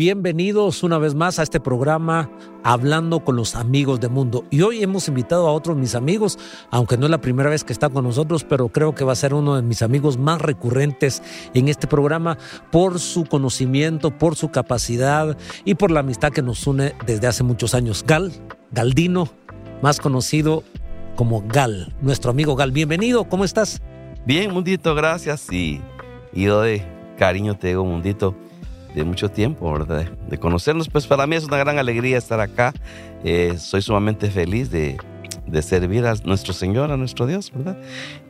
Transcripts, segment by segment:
Bienvenidos una vez más a este programa Hablando con los amigos del mundo. Y hoy hemos invitado a otros mis amigos, aunque no es la primera vez que está con nosotros, pero creo que va a ser uno de mis amigos más recurrentes en este programa por su conocimiento, por su capacidad y por la amistad que nos une desde hace muchos años. Gal, Galdino, más conocido como Gal, nuestro amigo Gal. Bienvenido, ¿cómo estás? Bien, Mundito, gracias. Y, y yo de cariño te digo, Mundito de mucho tiempo, ¿verdad? De conocernos, pues para mí es una gran alegría estar acá. Eh, soy sumamente feliz de, de, servir a nuestro Señor, a nuestro Dios, ¿verdad?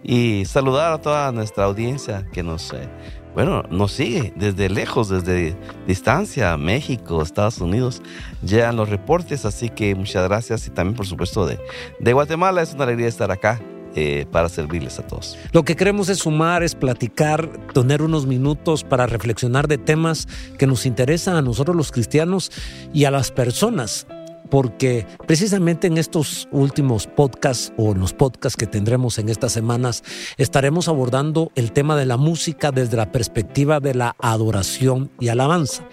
Y saludar a toda nuestra audiencia que nos, eh, bueno, nos sigue desde lejos, desde distancia, México, Estados Unidos, llegan los reportes, así que muchas gracias y también por supuesto de, de Guatemala, es una alegría estar acá eh, para servirles a todos. Lo que queremos es sumar, es platicar, tener unos minutos para reflexionar de temas que nos interesan a nosotros los cristianos y a las personas porque precisamente en estos últimos podcasts o en los podcasts que tendremos en estas semanas estaremos abordando el tema de la música desde la perspectiva de la adoración y alabanza.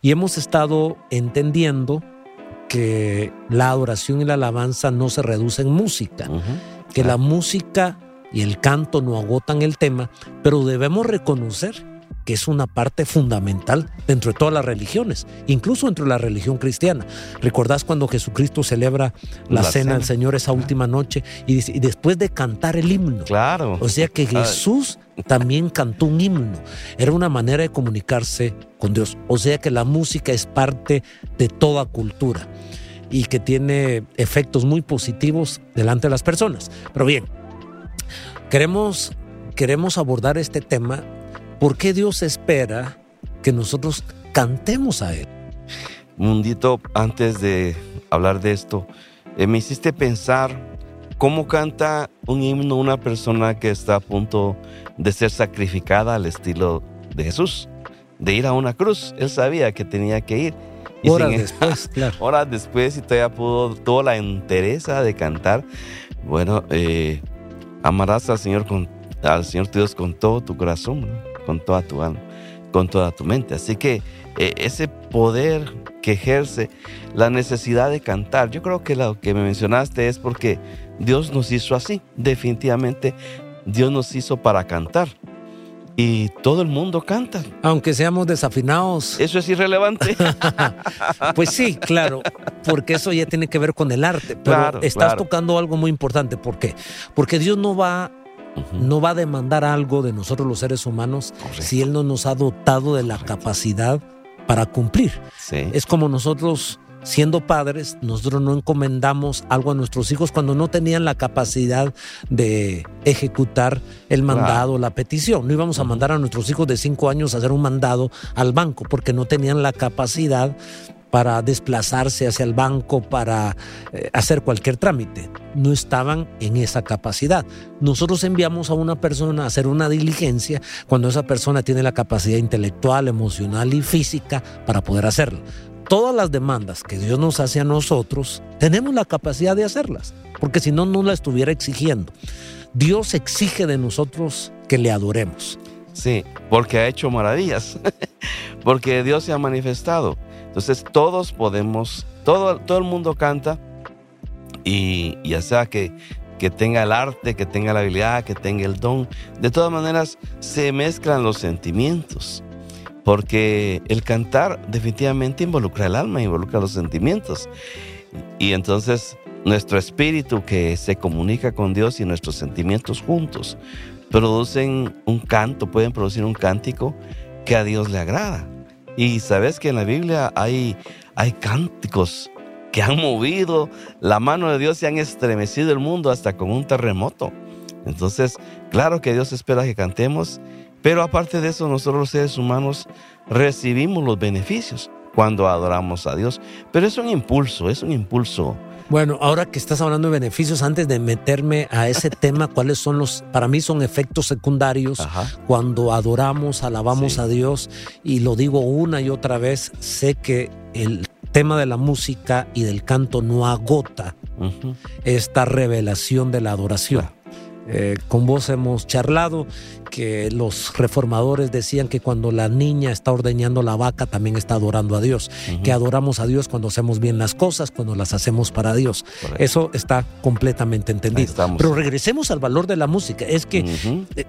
Y hemos estado entendiendo que la adoración y la alabanza no se reducen en música que la música y el canto no agotan el tema, pero debemos reconocer que es una parte fundamental dentro de todas las religiones, incluso dentro de la religión cristiana. ¿Recordás cuando Jesucristo celebra la, cena del Señor esa última noche y, después de cantar el himno? Claro. O sea que Jesús también cantó un himno. Era una manera de comunicarse con Dios. O sea que la música es parte de toda cultura y que tiene efectos muy positivos delante de las personas. Pero bien, queremos, queremos abordar este tema. ¿Por qué Dios espera que nosotros cantemos a Él? Mundito, antes de hablar de esto, eh, me hiciste pensar cómo canta un himno una persona que está a punto de ser sacrificada al estilo de Jesús, de ir a una cruz. Él sabía que tenía que ir horas después, claro. Horas después y todavía pudo, tuvo la entereza de cantar. Bueno, eh, amarás al Señor, con, al Señor Dios con todo tu corazón, con toda tu alma, con toda tu mente. Así que eh, ese poder que ejerce la necesidad de cantar, yo creo que lo que me mencionaste es porque Dios nos hizo así. Definitivamente Dios nos hizo para cantar y todo el mundo canta. Aunque seamos desafinados. Eso es irrelevante. pues sí, claro, porque eso ya tiene que ver con el arte. Pero estás tocando algo muy importante. ¿Por qué? Porque Dios no va, no va a demandar algo de nosotros los seres humanos si Él no nos ha dotado de la capacidad para cumplir. Es como nosotros siendo padres, nosotros no encomendamos algo a nuestros hijos cuando no tenían la capacidad de ejecutar el mandado, la petición. No íbamos a mandar a nuestros hijos de cinco años a hacer un mandado al banco porque no tenían la capacidad para desplazarse hacia el banco, para eh, hacer cualquier trámite. No estaban en esa capacidad. Nosotros enviamos a una persona a hacer una diligencia cuando esa persona tiene la capacidad intelectual, emocional y física para poder hacerlo todas las demandas que Dios nos hace a nosotros, tenemos la capacidad de hacerlas, porque si no, no la estuviera exigiendo. Dios exige de nosotros que le adoremos. Sí, porque ha hecho maravillas, porque Dios se ha manifestado. Entonces todos podemos, todo, todo el mundo canta y ya sea que, que tenga el arte, que tenga la habilidad, que tenga el don, de todas maneras se mezclan los sentimientos porque el cantar definitivamente involucra el alma, involucra los sentimientos. Y entonces nuestro espíritu que se comunica con Dios y nuestros sentimientos juntos producen un canto, pueden producir un cántico que a Dios le agrada. Y sabes que en la Biblia hay, hay cánticos que han movido la mano de Dios y han estremecido el mundo hasta con un terremoto. Entonces, claro que Dios espera que cantemos pero aparte de eso, nosotros los seres humanos recibimos los beneficios cuando adoramos a Dios. Pero es un impulso, es un impulso. Bueno, ahora que estás hablando de beneficios, antes de meterme a ese tema, ¿cuáles son los, para mí son efectos secundarios cuando adoramos, alabamos a Dios? Y lo digo una y otra vez, sé que el tema de la música y del canto no agota esta revelación de la adoración. Eh, con vos hemos charlado que los reformadores decían que cuando la niña está ordeñando la vaca también está adorando a Dios, que adoramos a Dios cuando hacemos bien las cosas, cuando las hacemos para Dios. Eso está completamente entendido. Pero regresemos al valor de la música. Es que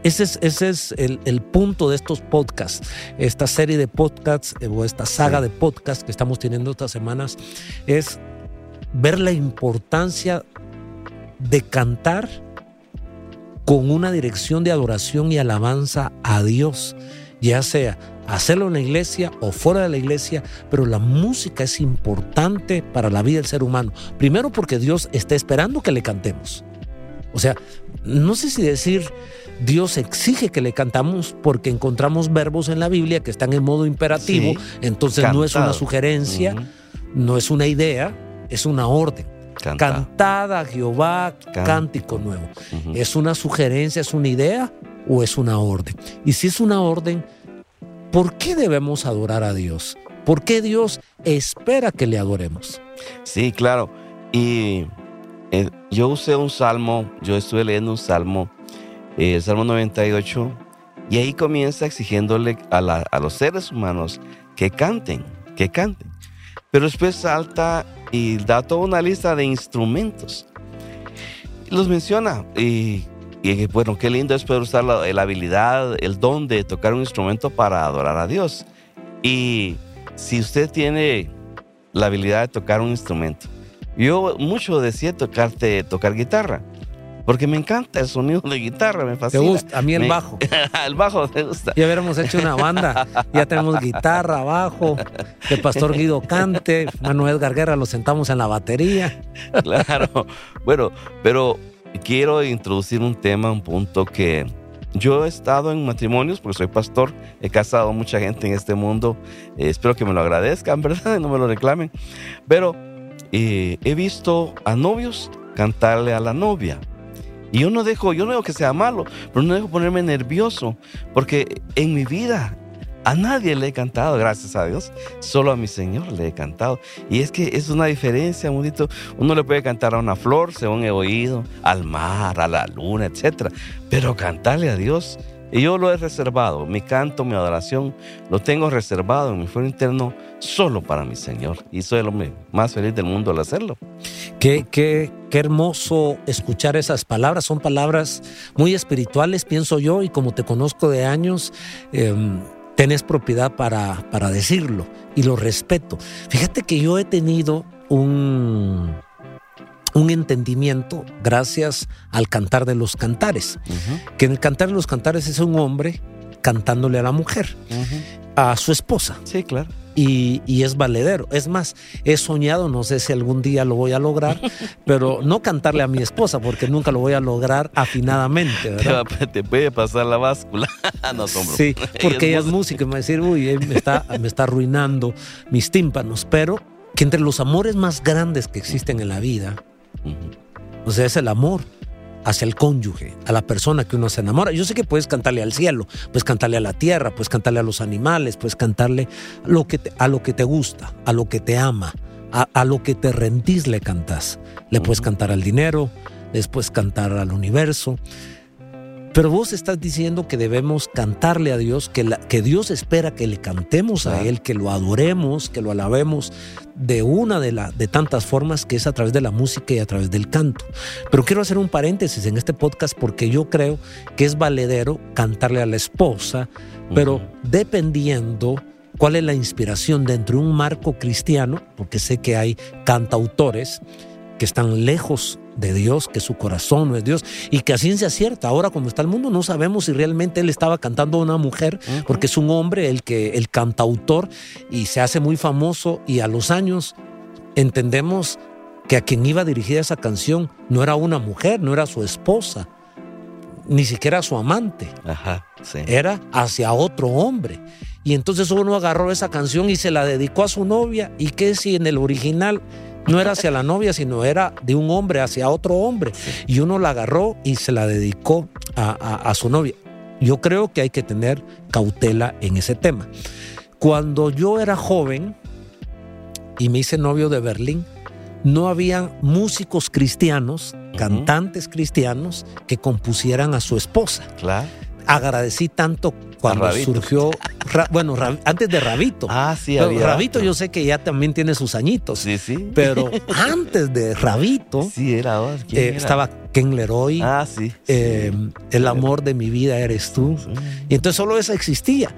ese es, ese es el, punto de estos podcasts, esta serie de podcasts eh, o esta saga de podcasts que estamos teniendo estas semanas, es ver la importancia de cantar con una dirección de adoración y alabanza a Dios, ya sea hacerlo en la iglesia o fuera de la iglesia, pero la música es importante para la vida del ser humano. Primero porque Dios está esperando que le cantemos. O sea, no sé si decir Dios exige que le cantamos porque encontramos verbos en la Biblia que están en modo imperativo, entonces no es una sugerencia, no es una idea, es una orden. Cantada a Jehová, cántico nuevo. ¿Es una sugerencia, es una idea o es una orden? Y si es una orden, ¿por qué debemos adorar a Dios? ¿Por qué Dios espera que le adoremos? Sí, claro. Y eh, yo usé un salmo, yo estuve leyendo un salmo, eh, el Salmo 98, y ahí comienza exigiéndole a, a los seres humanos que canten, que canten. Pero después salta y da toda una lista de instrumentos. Los menciona y, bueno, qué lindo es poder usar la, habilidad, el don de tocar un instrumento para adorar a Dios. Y si usted tiene la habilidad de tocar un instrumento, yo mucho decía tocarte, tocar guitarra. Porque me encanta el sonido de guitarra, me fascina. ¿Te gusta? A mí el bajo. el bajo te gusta. Ya hubiéramos hecho una banda. Ya tenemos guitarra, bajo, el pastor Guido cante, Manuel Garguera lo sentamos en la batería. claro. Bueno, pero quiero introducir un tema, un punto que yo he estado en matrimonios porque soy pastor, he casado a mucha gente en este mundo. Eh, espero que me lo agradezcan, ¿verdad? No me lo reclamen. Pero eh, he visto a novios cantarle a la novia. Y yo no dejo, yo no digo que sea malo, pero no dejo ponerme nervioso, porque en mi vida a nadie le he cantado, gracias a Dios, solo a mi Señor le he cantado. Y es que es una diferencia, bonito. Uno le puede cantar a una flor, según he oído, al mar, a la luna, etc. Pero cantarle a Dios y yo lo he reservado, mi canto, mi adoración, lo tengo reservado en mi fuero interno solo para mi Señor. Y soy el más feliz del mundo al hacerlo. Qué, qué, qué hermoso escuchar esas palabras. Son palabras muy espirituales, pienso yo, y como te conozco de años, em, tenés propiedad para, para decirlo y lo respeto. Fíjate que yo he tenido un un entendimiento gracias al cantar de los cantares. Que en el cantar de los cantares es un hombre cantándole a la mujer, a su esposa. Sí, claro. Y, es valedero. Es más, he soñado, no sé si algún día lo voy a lograr, pero no cantarle a mi esposa porque nunca lo voy a lograr afinadamente. Te, puede pasar la báscula. no, Sí, porque ella es música y me va a decir, uy, me está, me está arruinando mis tímpanos. Pero que entre los amores más grandes que existen en la vida, o sea, es el amor hacia el cónyuge, a la persona que uno se enamora. Yo sé que puedes cantarle al cielo, puedes cantarle a la tierra, puedes cantarle a los animales, puedes cantarle a lo que te, a lo que te gusta, a lo que te ama, a, lo que te rendís le cantas. Le puedes cantar al dinero, le puedes cantar al universo. Pero vos estás diciendo que debemos cantarle a Dios, que, que Dios espera que le cantemos a Él, que lo adoremos, que lo alabemos de una de, la, de tantas formas que es a través de la música y a través del canto. Pero quiero hacer un paréntesis en este podcast porque yo creo que es valedero cantarle a la esposa, pero dependiendo cuál es la inspiración dentro de un marco cristiano, porque sé que hay cantautores que están lejos de Dios, que su corazón no es Dios y que a ciencia cierta, ahora como está el mundo, no sabemos si realmente él estaba cantando a una mujer, porque es un hombre el que el cantautor y se hace muy famoso y a los años entendemos que a quien iba dirigida esa canción no era una mujer, no era su esposa, ni siquiera su amante. Era hacia otro hombre. Y entonces uno agarró esa canción y se la dedicó a su novia. ¿Y qué si en el original no era hacia la novia, sino era de un hombre hacia otro hombre. Y uno la agarró y se la dedicó a, su novia. Yo creo que hay que tener cautela en ese tema. Cuando yo era joven y me hice novio de Berlín, no había músicos cristianos cantantes cristianos que compusieran a su esposa. Claro. Agradecí tanto cuando surgió, bueno, antes de Rabito. Ah, sí, había. Rabito yo sé que ya también tiene sus añitos. Sí, sí. Pero antes de Rabito. Sí, era, eh, Estaba Ken Leroy. Ah, sí. Eh, el amor de mi vida eres tú. Y entonces solo eso existía.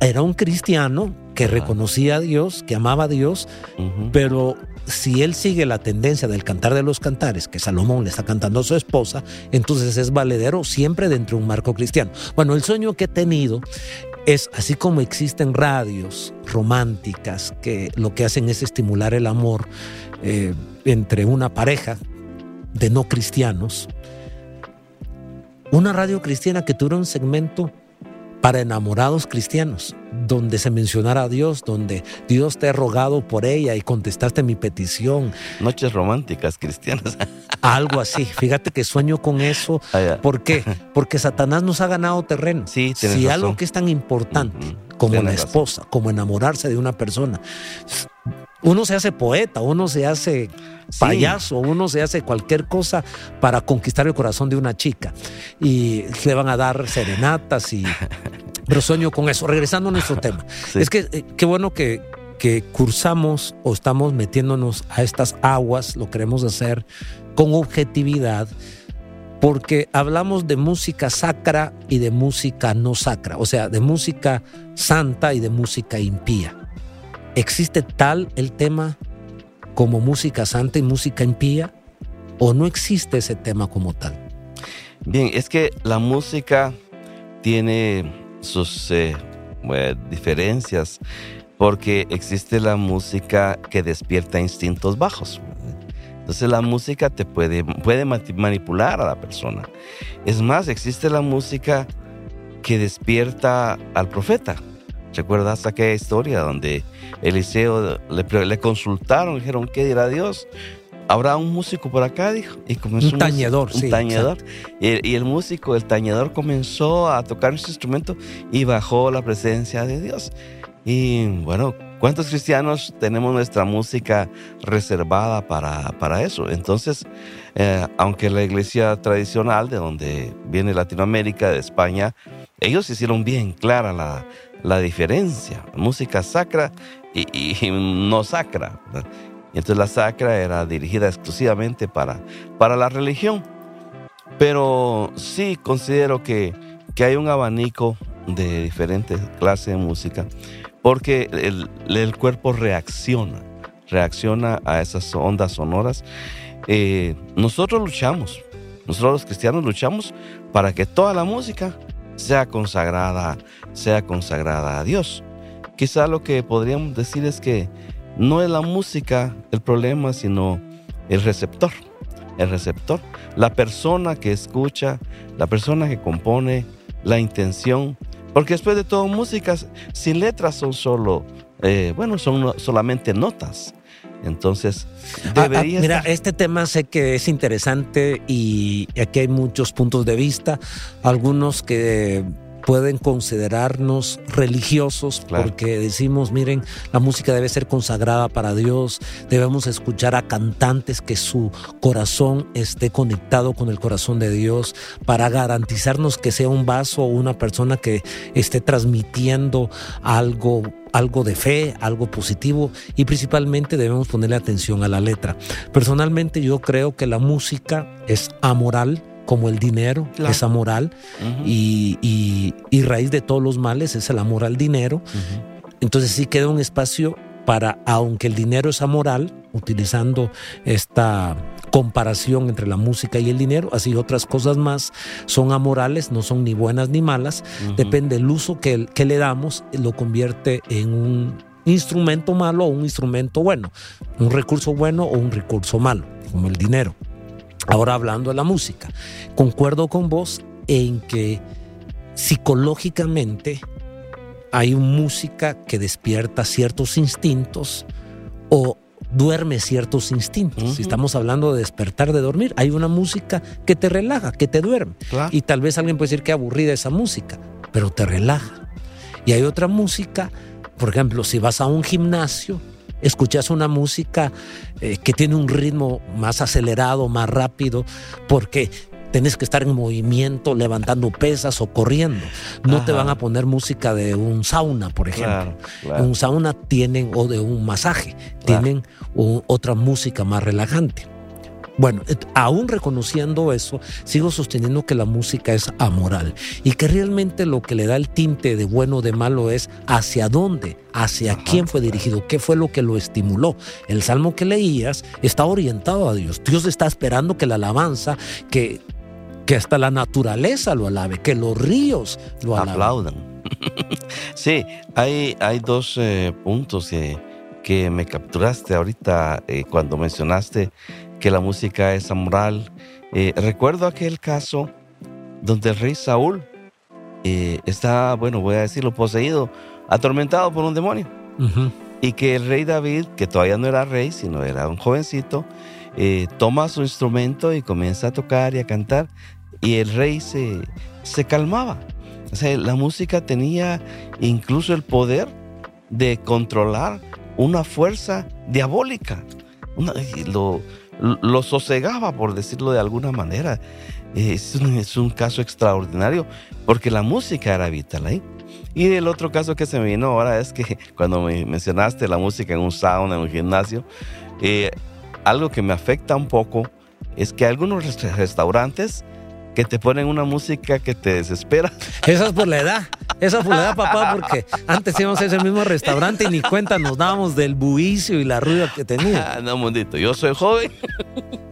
Era un cristiano que reconocía a Dios, que amaba a Dios, pero si él sigue la tendencia del cantar de los cantares, que Salomón le está cantando a su esposa, entonces es valedero siempre dentro de un marco cristiano. Bueno, el sueño que he tenido es así como existen radios románticas que lo que hacen es estimular el amor eh, entre una pareja de no cristianos, una radio cristiana que tuviera un segmento para enamorados cristianos, donde se mencionara a Dios, donde Dios te ha rogado por ella y contestaste mi petición. Noches románticas cristianas. Algo así. Fíjate que sueño con eso. Ah, ¿Por qué? Porque Satanás nos ha ganado terreno. Sí, si algo que es tan importante como la esposa, como enamorarse de una persona, uno se hace poeta, uno se hace payaso, uno se hace cualquier cosa para conquistar el corazón de una chica. Y le van a dar serenatas y... Pero sueño con eso. Regresando a nuestro tema. Es que eh, qué bueno que, que cursamos o estamos metiéndonos a estas aguas, lo queremos hacer con objetividad, porque hablamos de música sacra y de música no sacra, o sea, de música santa y de música impía. ¿Existe tal el tema como música santa y música impía? ¿O no existe ese tema como tal? Bien, es que la música tiene sus eh, diferencias porque existe la música que despierta instintos bajos. Entonces la música te puede, puede manipular a la persona. Es más, existe la música que despierta al profeta. ¿Recuerdas aquella historia donde Eliseo le, le consultaron, dijeron, ¿qué dirá Dios? Habrá un músico por acá, dijo. Y comenzó un tañedor, un tañedor. Y, el músico, el tañedor comenzó a tocar su instrumento y bajó la presencia de Dios. Y bueno, ¿cuántos cristianos tenemos nuestra música reservada para, para eso? Entonces, eh, aunque la iglesia tradicional de donde viene Latinoamérica, de España, ellos hicieron bien clara la, la diferencia, música sacra y, no sacra. Entonces la sacra era dirigida exclusivamente para, para la religión. Pero sí considero que, que hay un abanico de diferentes clases de música porque el, el cuerpo reacciona, reacciona a esas ondas sonoras. Eh, nosotros luchamos, nosotros los cristianos luchamos para que toda la música sea consagrada, sea consagrada a Dios. Quizá lo que podríamos decir es que no es la música el problema, sino el receptor. El receptor, la persona que escucha, la persona que compone, la intención. Porque después de todo, músicas sin letras son solo, eh, bueno, son solamente notas. Entonces, ah, ah, debería. mira, este tema sé que es interesante y aquí hay muchos puntos de vista. Algunos que pueden considerarnos religiosos porque decimos, miren, la música debe ser consagrada para Dios, debemos escuchar a cantantes que su corazón esté conectado con el corazón de Dios para garantizarnos que sea un vaso o una persona que esté transmitiendo algo algo de fe, algo positivo y principalmente debemos ponerle atención a la letra. Personalmente yo creo que la música es amoral, como el dinero es amoral y, raíz de todos los males es el amor al dinero. Entonces sí queda un espacio para, aunque el dinero es amoral, utilizando esta comparación entre la música y el dinero, así otras cosas más son amorales, no son ni buenas ni malas, depende del uso que, que le damos, lo convierte en un instrumento malo o un instrumento bueno, un recurso bueno o un recurso malo, como el dinero. Ahora hablando de la música, concuerdo con vos en que psicológicamente hay música que despierta ciertos instintos o duerme ciertos instintos. Si estamos hablando de despertar de dormir, hay una música que te relaja, que te duerme. Y tal vez alguien puede decir que aburrida esa música, pero te relaja. Y hay otra música, por ejemplo, si vas a un gimnasio, escuchas una música eh, que tiene un ritmo más acelerado, más rápido, porque tenés que estar en movimiento, levantando pesas o corriendo. No te van a poner música de un sauna, por ejemplo. En un sauna tienen, o de un masaje, tienen otra música más relajante. Bueno, aún reconociendo eso, sigo sosteniendo que la música es amoral y que realmente lo que le da el tinte de bueno o de malo es hacia dónde, hacia quién fue dirigido, qué fue lo que lo estimuló. El salmo que leías está orientado a Dios. Dios está esperando que la alabanza, que que hasta la naturaleza lo alabe, que los ríos lo alaben. Aplaudan. sí, hay, hay dos eh, puntos que, que, me capturaste ahorita eh, cuando mencionaste que la música es amoral. Eh, recuerdo aquel caso donde el rey Saúl está, bueno, voy a decirlo, poseído, atormentado por un demonio. Y que el rey David, que todavía no era rey, sino era un jovencito, toma su instrumento y comienza a tocar y a cantar y el rey se, se calmaba. O sea, la música tenía incluso el poder de controlar una fuerza diabólica. lo, lo, sosegaba, por decirlo de alguna manera. Es un, es un, caso extraordinario porque la música era vital ahí. Y el otro caso que se me vino ahora es que cuando me mencionaste la música en un sauna, en un gimnasio, eh, algo que me afecta un poco es que algunos restaurantes que te ponen una música que te desespera. Esa es por la edad. Esa edad, papá, porque antes íbamos a ese mismo restaurante y ni cuenta nos dábamos del buicio y la ruida que tenía. Ah, no, mundito, yo soy joven.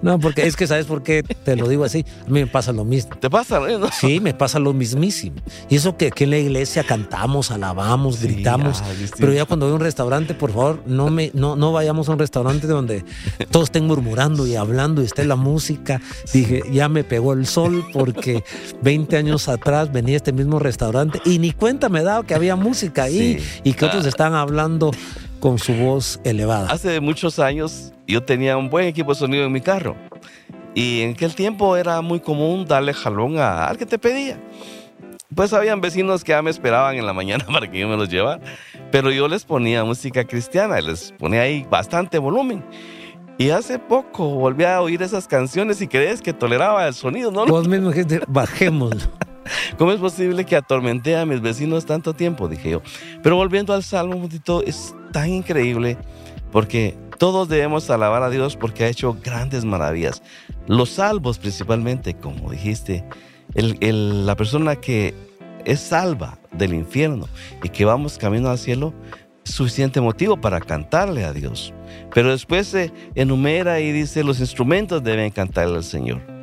No, porque es que sabes por qué te lo digo así. A mí me pasa lo mismo. ¿Te pasa? No? Sí, me pasa lo mismísimo. Y eso que aquí en la iglesia cantamos, alabamos, gritamos. pero ya cuando voy a un restaurante, por favor, no, me, no, no vayamos a un restaurante donde todos estén murmurando y hablando y esté la música. Dije, ya me pegó el sol porque 20 años atrás venía a este mismo restaurante y ni cuenta me daba que había música ahí y que otros estaban hablando con su voz elevada. Hace muchos años yo tenía un buen equipo de sonido en mi carro y en aquel tiempo era muy común darle jalón a al que te pedía. Pues habían vecinos que ya me esperaban en la mañana para que yo me los llevara, pero yo les ponía música cristiana, les ponía ahí bastante volumen. Y hace poco volví a oír esas canciones y crees que toleraba el sonido, ¿no? Vos mismo dijiste, bajemos. ¿Cómo es posible que atormenté a mis vecinos tanto tiempo? Dije yo. Pero volviendo al Salmo, un es tan increíble porque todos debemos alabar a Dios porque ha hecho grandes maravillas. Los salvos principalmente, como dijiste, la persona que es salva del infierno y que vamos camino al cielo, suficiente motivo para cantarle a Dios. Pero después se enumera y dice, los instrumentos deben cantarle al Señor.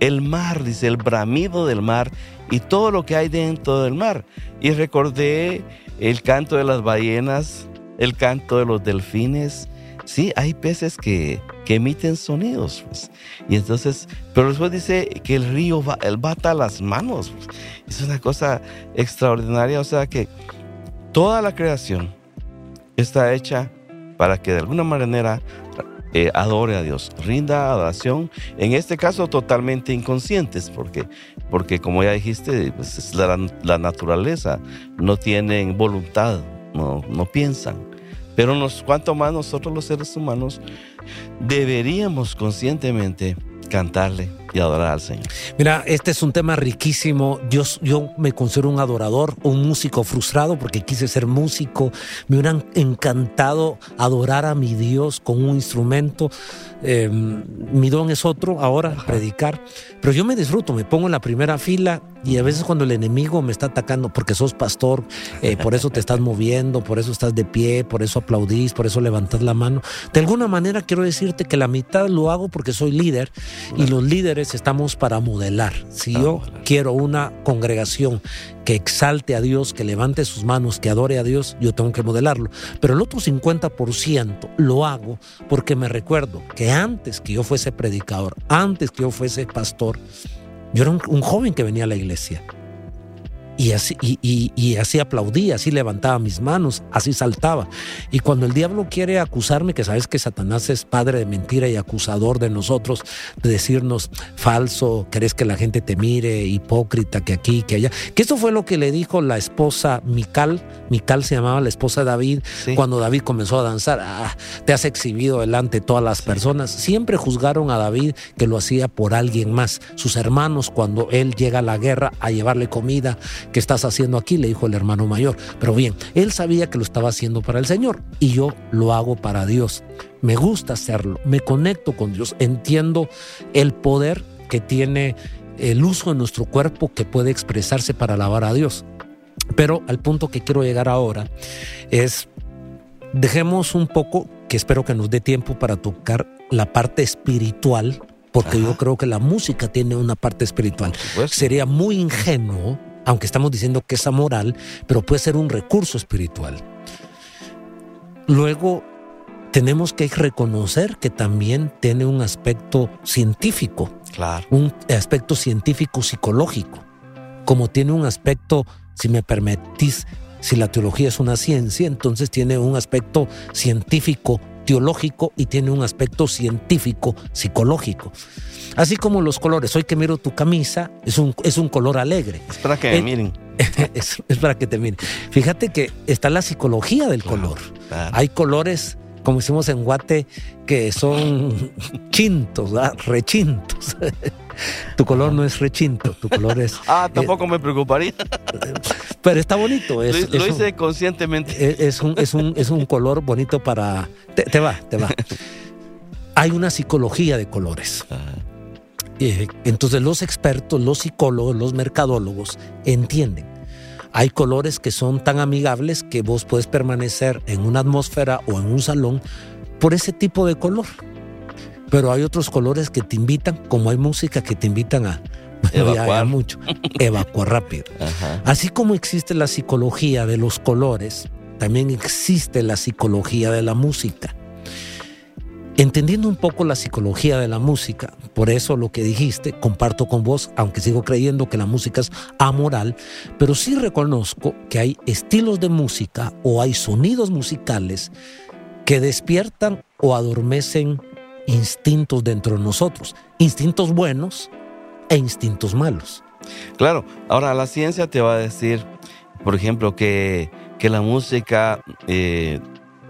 El mar, dice, el bramido del mar y todo lo que hay dentro del mar. Y recordé el canto de las ballenas, el canto de los delfines. Sí, hay peces que, emiten sonidos. Pues. Y entonces, pero después dice que el río va, él bata las manos. Pues. Es una cosa extraordinaria. O sea que toda la creación está hecha para que de alguna manera eh, adore a Dios, rinda adoración, en este caso totalmente inconscientes, porque, porque como ya dijiste, pues es la, la, naturaleza, no tienen voluntad, no, no piensan. Pero nos, cuanto más nosotros los seres humanos deberíamos conscientemente cantarle y adorar al Señor. Mira, este es un tema riquísimo. Yo, yo me considero un adorador, un músico frustrado porque quise ser músico. Me hubiera encantado adorar a mi Dios con un instrumento. Em, mi don es otro ahora, predicar. Pero yo me disfruto, me pongo en la primera fila y a veces cuando el enemigo me está atacando, porque sos pastor, eh, por eso te estás moviendo, por eso estás de pie, por eso aplaudís, por eso levantás la mano. De alguna manera quiero decirte que la mitad lo hago porque soy líder y los líderes estamos para modelar. Si yo quiero una congregación que exalte a Dios, que levante sus manos, que adore a Dios, yo tengo que modelarlo. Pero el otro 50% lo hago porque me recuerdo que antes que yo fuese predicador, antes que yo fuese pastor, yo era un, joven que venía a la iglesia. Y así, y, así aplaudía, así levantaba mis manos, así saltaba. Y cuando el diablo quiere acusarme, que sabes que Satanás es padre de mentira y acusador de nosotros, de decirnos falso, querés que la gente te mire, hipócrita, que aquí, que allá. Que esto fue lo que le dijo la esposa Mical, Mical se llamaba la esposa de David, cuando David comenzó a danzar, ah, te has exhibido delante de todas las personas. Siempre juzgaron a David que lo hacía por alguien más. Sus hermanos, cuando él llega a la guerra a llevarle comida, ¿qué estás haciendo aquí? Le dijo el hermano mayor. Pero bien, él sabía que lo estaba haciendo para el Señor y yo lo hago para Dios. Me gusta hacerlo, me conecto con Dios, entiendo el poder que tiene el uso de nuestro cuerpo que puede expresarse para alabar a Dios. Pero al punto que quiero llegar ahora es, dejemos un poco, que espero que nos dé tiempo para tocar la parte espiritual porque yo creo que la música tiene una parte espiritual. Sería muy ingenuo aunque estamos diciendo que es amoral, pero puede ser un recurso espiritual. Luego, tenemos que reconocer que también tiene un aspecto científico, claro. un aspecto científico psicológico, como tiene un aspecto, si me permitís, si la teología es una ciencia, entonces tiene un aspecto científico teológico y tiene un aspecto científico psicológico. Así como los colores. Hoy que miro tu camisa, es un, es un color alegre. Es para que me miren. Es, para que te miren. Fíjate que está la psicología del color. Hay colores, como decimos en Guate, que son chintos, rechintos. tu color no es rechinto, tu color es... Ah, tampoco me preocuparía. Pero está bonito. Es, lo, hice conscientemente. Es un, es, un, es un color bonito para... Te, va, te va. Hay una psicología de colores. Eh, entonces los expertos, los psicólogos, los mercadólogos entienden. Hay colores que son tan amigables que vos puedes permanecer en una atmósfera o en un salón por ese tipo de color. Pero hay otros colores que te invitan, como hay música que te invitan a evacuar mucho, evacuar rápido. Así como existe la psicología de los colores, también existe la psicología de la música. Entendiendo un poco la psicología de la música, por eso lo que dijiste, comparto con vos, aunque sigo creyendo que la música es amoral, pero sí reconozco que hay estilos de música o hay sonidos musicales que despiertan o adormecen instintos dentro de nosotros, instintos buenos e instintos malos. Claro, ahora la ciencia te va a decir, por ejemplo, que, que la música eh,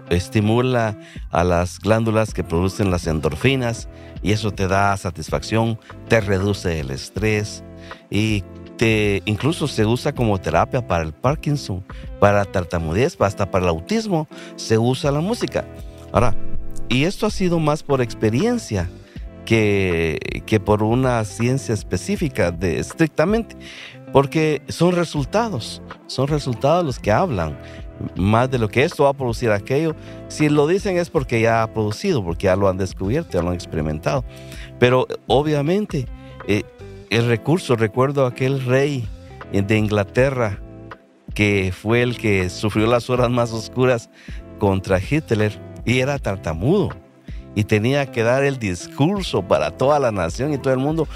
estimula a las glándulas que producen las endorfinas y eso te da satisfacción, te reduce el estrés y te, incluso se usa como terapia para el Parkinson, para la tartamudez, hasta para el autismo se usa la música. Ahora, y esto ha sido más por experiencia que, que por una ciencia específica de estrictamente, porque son resultados, son resultados los que hablan más de lo que esto va a producir aquello. Si lo dicen es porque ya ha producido, porque ya lo han descubierto, ya lo han experimentado. Pero obviamente eh, el recurso, recuerdo aquel rey de Inglaterra que fue el que sufrió las horas más oscuras contra Hitler y era tartamudo y tenía que dar el discurso para toda la nación y todo el mundo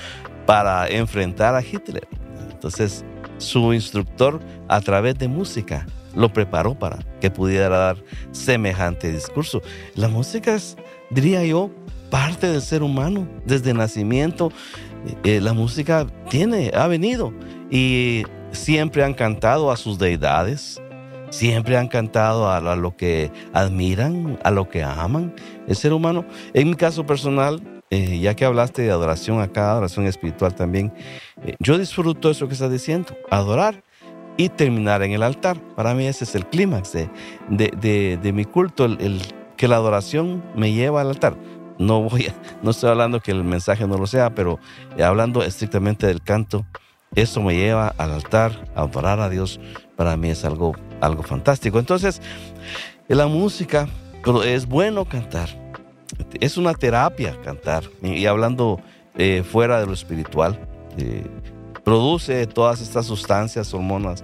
para enfrentar a Hitler. Entonces su instructor a través de música lo preparó para que pudiera dar semejante discurso. La música es, diría yo, parte del ser humano desde nacimiento. Eh, la música tiene, ha venido y siempre han cantado a sus deidades, siempre han cantado a, lo que admiran, a lo que aman el ser humano. En mi caso personal, eh, ya que hablaste de adoración acá, adoración espiritual también, eh, yo disfruto eso que estás diciendo, adorar y terminar en el altar. Para mí ese es el clímax de, mi culto, el, que la adoración me lleva al altar. No, voy no estoy hablando que el mensaje no lo sea, pero hablando estrictamente del canto, eso me lleva al altar, a adorar a Dios. Para mí es algo, algo fantástico. Entonces, la música, es bueno cantar. Es una terapia cantar. Y, hablando eh, fuera de lo espiritual, eh, produce todas estas sustancias, hormonas,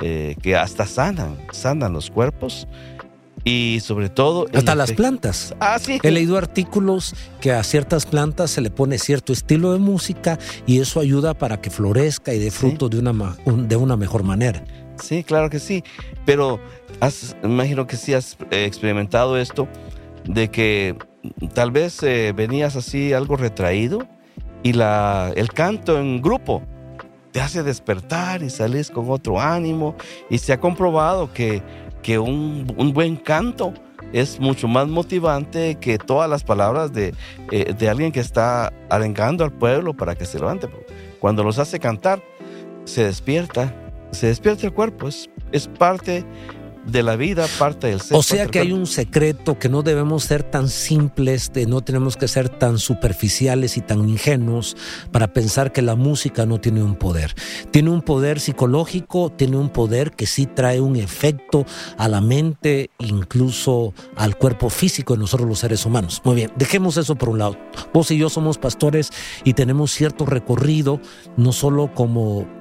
eh, que hasta sanan, sanan los cuerpos. y sobre todo... Hasta las plantas. Ah, sí. He leído artículos que a ciertas plantas se le pone cierto estilo de música y eso ayuda para que florezca y dé fruto de, una, de una mejor manera. Sí, claro que sí. Pero has, imagino que sí has eh, experimentado esto de que tal vez eh, venías así algo retraído y la, el canto en grupo te hace despertar y sales con otro ánimo y se ha comprobado que que un, buen canto es mucho más motivante que todas las palabras de, eh, de, alguien que está arengando al pueblo para que se levante. Cuando los hace cantar, se despierta, se despierta el cuerpo, es, es parte de la vida, parte del ser. O sea que hay un secreto que no debemos ser tan simples, de no tenemos que ser tan superficiales y tan ingenuos para pensar que la música no tiene un poder. Tiene un poder psicológico, tiene un poder que sí trae un efecto a la mente, incluso al cuerpo físico de nosotros los seres humanos. Muy bien, dejemos eso por un lado. Vos y yo somos pastores y tenemos cierto recorrido, no solo como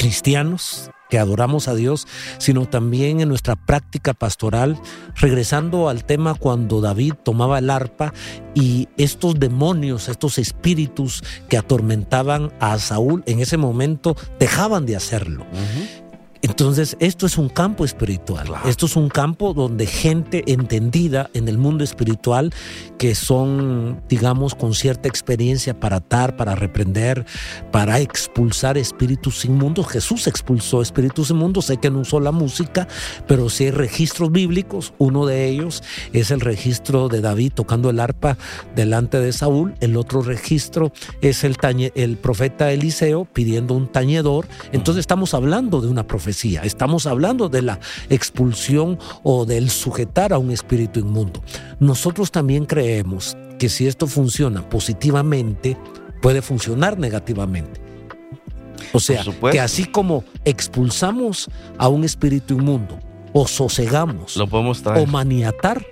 cristianos, que adoramos a Dios, sino también en nuestra práctica pastoral, regresando al tema cuando David tomaba el arpa y estos demonios, estos espíritus que atormentaban a Saúl en ese momento dejaban de hacerlo. Entonces, esto es un campo espiritual. Esto es un campo donde gente entendida en el mundo espiritual, que son, digamos, con cierta experiencia para atar, para reprender, para expulsar espíritus inmundos. Jesús expulsó espíritus inmundos. Sé que no usó la música, pero sí hay registros bíblicos. Uno de ellos es el registro de David tocando el arpa delante de Saúl. El otro registro es el, el profeta Eliseo pidiendo un tañedor. Entonces, estamos hablando de una profecía Estamos hablando de la expulsión o del sujetar a un espíritu inmundo. Nosotros también creemos que si esto funciona positivamente, puede funcionar negativamente. O sea, que así como expulsamos a un espíritu inmundo, o sosegamos, o maniatar,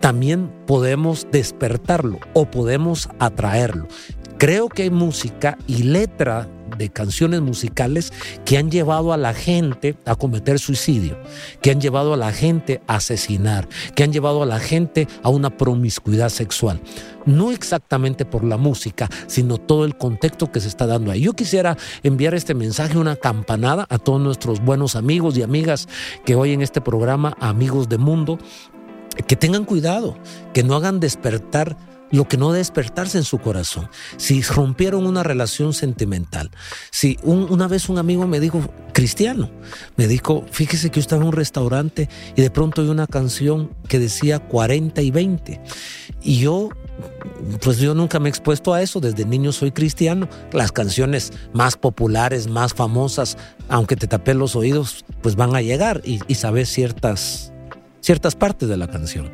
también podemos despertarlo o podemos atraerlo. Creo que hay música y letra de canciones musicales que han llevado a la gente a cometer suicidio, que han llevado a la gente a asesinar, que han llevado a la gente a una promiscuidad sexual. No exactamente por la música, sino todo el contexto que se está dando ahí. Yo quisiera enviar este mensaje, una campanada a todos nuestros buenos amigos y amigas que oyen este programa, amigos de mundo, que tengan cuidado, que no hagan despertar lo que no despertarse en su corazón. Si rompieron una relación sentimental, si una vez un amigo me dijo, cristiano, me dijo, fíjese que yo estaba en un restaurante y de pronto oí una canción que decía 40 y 20. Y yo pues yo nunca me he expuesto a eso, desde niño soy cristiano, las canciones más populares, más famosas, aunque te tapé los oídos, pues van a llegar y, y sabes ciertas, ciertas partes de la canción.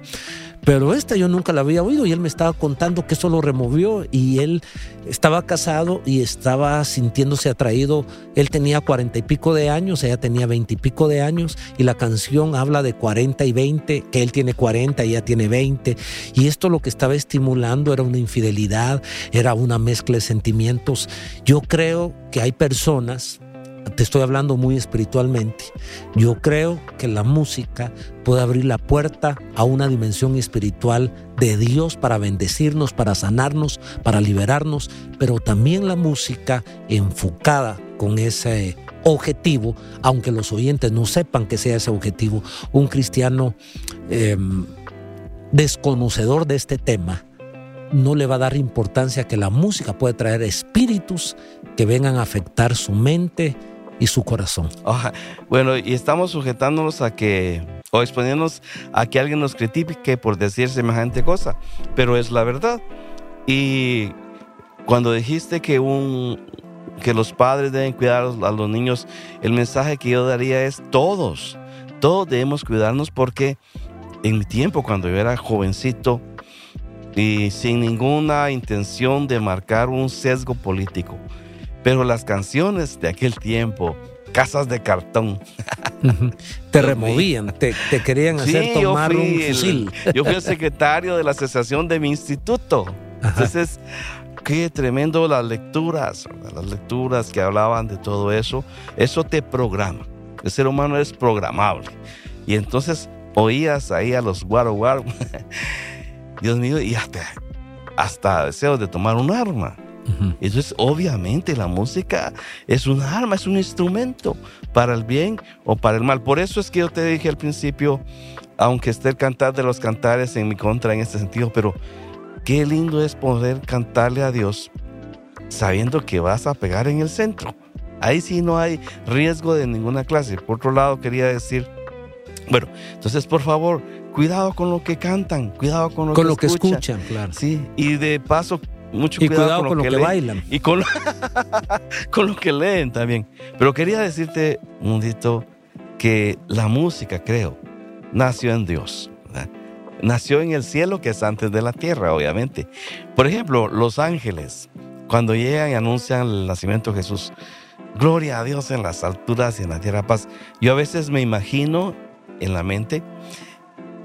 Pero esta yo nunca la había oído y él me estaba contando que eso lo removió y él estaba casado y estaba sintiéndose atraído. Él tenía cuarenta y pico de años, ella tenía veinte y pico de años y la canción habla de cuarenta y veinte, que él tiene cuarenta y ella tiene veinte. Y esto lo que estaba estimulando era una infidelidad, era una mezcla de sentimientos. Yo creo que hay personas te estoy hablando muy espiritualmente, yo creo que la música puede abrir la puerta a una dimensión espiritual de Dios para bendecirnos, para sanarnos, para liberarnos, pero también la música enfocada con ese objetivo, aunque los oyentes no sepan que sea ese objetivo, un cristiano em, desconocedor de este tema no le va a dar importancia que la música puede traer espíritus que vengan a afectar su mente, y su corazón. bueno, y estamos sujetándonos a que, o exponiéndonos a que alguien nos critique por decir semejante cosa, pero es la verdad. Y cuando dijiste que, un, que los padres deben cuidar a los niños, el mensaje que yo daría es todos, todos debemos cuidarnos porque en mi tiempo, cuando yo era jovencito, y sin ninguna intención de marcar un sesgo político, pero las canciones de aquel tiempo, casas de cartón. te removían, te, querían hacer tomar un fusil. yo fui el secretario de la asociación de mi instituto. Entonces, qué tremendo las lecturas, las lecturas que hablaban de todo eso. Eso te programa. El ser humano es programable. Y entonces oías ahí a los guaro guaro. Dios mío, y hasta, hasta deseos de tomar un arma. Entonces, obviamente, la música es un arma, es un instrumento para el bien o para el mal. Por eso es que yo te dije al principio, aunque esté el cantar de los cantares en mi contra en este sentido, pero qué lindo es poder cantarle a Dios sabiendo que vas a pegar en el centro. Ahí sí no hay riesgo de ninguna clase. Por otro lado, quería decir, bueno, entonces por favor, cuidado con lo que cantan, cuidado con lo, con que, lo que escuchan. claro. Sí, y de paso, mucho y cuidado, con, lo, que, bailan. Y con, con lo que leen también. Pero quería decirte, Mundito, que la música, creo, nació en Dios. Nació en el cielo, que es antes de la tierra, obviamente. Por ejemplo, los ángeles, cuando llegan y anuncian el nacimiento de Jesús, gloria a Dios en las alturas y en la tierra paz. Yo a veces me imagino en la mente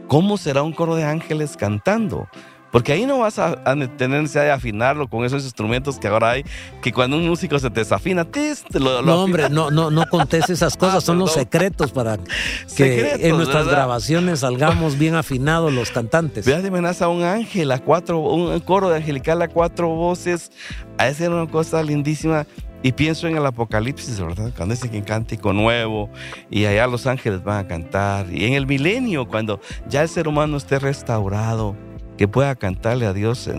cómo será un coro de ángeles cantando. Porque ahí no vas a, tener necesidad de afinarlo con esos instrumentos que ahora hay, que cuando un músico se te desafina, tis, lo, No, hombre, no, no, no contes esas cosas, ah, son los secretos para que en nuestras grabaciones salgamos bien afinados los cantantes. Veas de amenaza a un ángel, a cuatro, un coro de angelical a cuatro voces, a esa era una cosa lindísima. Y pienso en el Apocalipsis, ¿verdad? Cuando dice que cántico nuevo y allá los ángeles van a cantar. Y en el milenio, cuando ya el ser humano esté restaurado, que pueda cantarle a Dios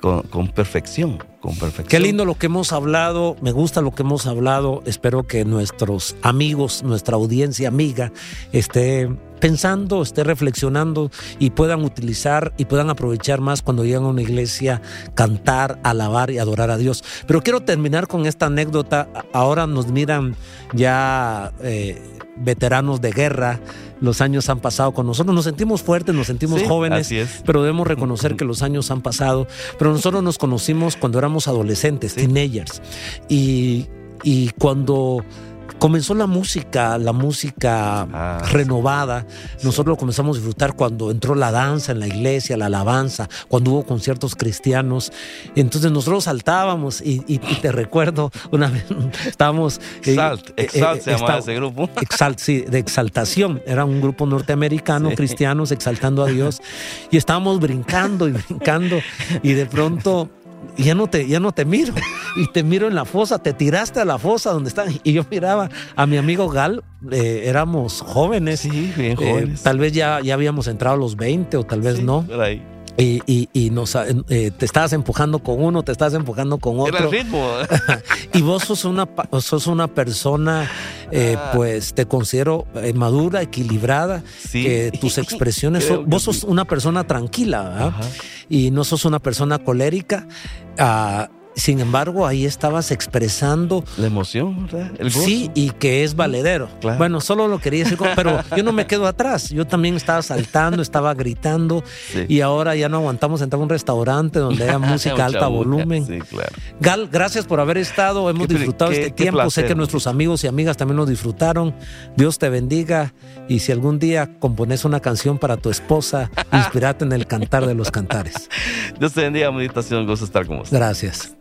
con, perfección, con perfección. Qué lindo lo que hemos hablado, me gusta lo que hemos hablado. Espero que nuestros amigos, nuestra audiencia amiga, esté pensando, esté reflexionando y puedan utilizar y puedan aprovechar más cuando llegan a una iglesia, cantar, alabar y adorar a Dios. Pero quiero terminar con esta anécdota. Ahora nos miran ya eh, veteranos de guerra los años han pasado con nosotros. Nos sentimos fuertes, nos sentimos jóvenes, pero debemos reconocer que los años han pasado. Pero nosotros nos conocimos cuando éramos adolescentes, teenagers. Y, y cuando comenzó la música, la música ah, renovada. Nosotros lo comenzamos a disfrutar cuando entró la danza en la iglesia, la alabanza, cuando hubo conciertos cristianos. Entonces nosotros saltábamos y, te recuerdo una vez estábamos... Eh, Exalt, eh, Exalt eh, se llamaba ese grupo. Exalt, sí, de exaltación. Era un grupo norteamericano, cristianos, exaltando a Dios. Y estábamos brincando y brincando y de pronto ya no te, ya no te miro. Y te miro en la fosa, te tiraste a la fosa donde están. Y yo miraba a mi amigo Gal, eh, éramos jóvenes. Sí, bien eh, jóvenes. tal vez ya, ya habíamos entrado a los 20 o tal vez no. Y, y, y nos, eh, te estabas empujando con uno, te estabas empujando con otro. Era el ritmo. y vos sos una, sos una persona, ah. pues te considero madura, equilibrada, sí. que tus expresiones, vos sos una persona tranquila, y no sos una persona colérica. Uh, sin embargo, ahí estabas expresando la emoción, ¿verdad? El Sí, y que es valedero. Bueno, solo lo quería decir, pero yo no me quedo atrás. Yo también estaba saltando, estaba gritando y ahora ya no aguantamos entrar a un restaurante donde haya música alta volumen. Sí, claro. Gal, gracias por haber estado. Hemos disfrutado este tiempo. sé que nuestros amigos y amigas también lo disfrutaron. Dios te bendiga y si algún día compones una canción para tu esposa, inspirate en el cantar de los cantares. Dios te bendiga, meditación. Gusto estar con vos. Gracias.